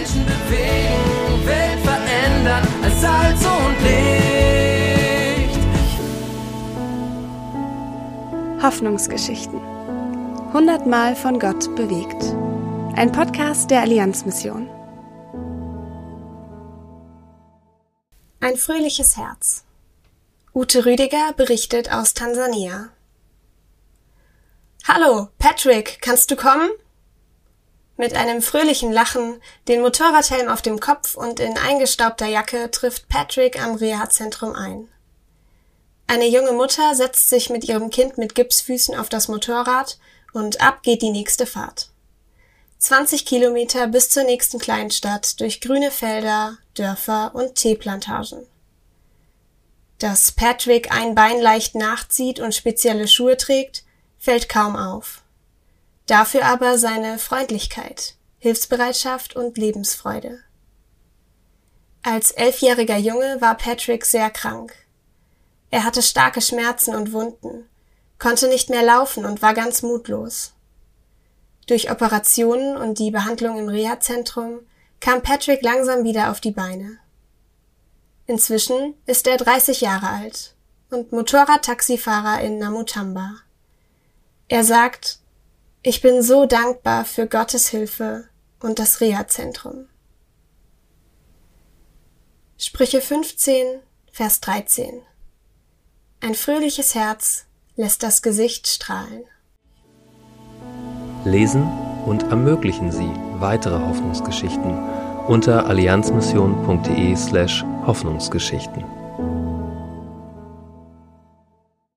Menschen bewegen, Welt verändern als Salz und Licht. Hoffnungsgeschichten. Hundertmal von Gott bewegt. Ein Podcast der Allianzmission. Ein fröhliches Herz. Ute Rüdiger berichtet aus Tansania. Hallo, Patrick, kannst du kommen? Mit einem fröhlichen Lachen, den Motorradhelm auf dem Kopf und in eingestaubter Jacke trifft Patrick am Reha-Zentrum ein. Eine junge Mutter setzt sich mit ihrem Kind mit Gipsfüßen auf das Motorrad und ab geht die nächste Fahrt. 20 Kilometer bis zur nächsten Kleinstadt durch grüne Felder, Dörfer und Teeplantagen. Dass Patrick ein Bein leicht nachzieht und spezielle Schuhe trägt, fällt kaum auf. Dafür aber seine Freundlichkeit, Hilfsbereitschaft und Lebensfreude. Als elfjähriger Junge war Patrick sehr krank. Er hatte starke Schmerzen und Wunden, konnte nicht mehr laufen und war ganz mutlos. Durch Operationen und die Behandlung im Reha-Zentrum kam Patrick langsam wieder auf die Beine. Inzwischen ist er 30 Jahre alt und Motorradtaxifahrer in Namutamba. Er sagt, ich bin so dankbar für Gottes Hilfe und das Reha-Zentrum. Sprüche 15, Vers 13. Ein fröhliches Herz lässt das Gesicht strahlen. Lesen und ermöglichen Sie weitere Hoffnungsgeschichten unter allianzmission.de slash Hoffnungsgeschichten.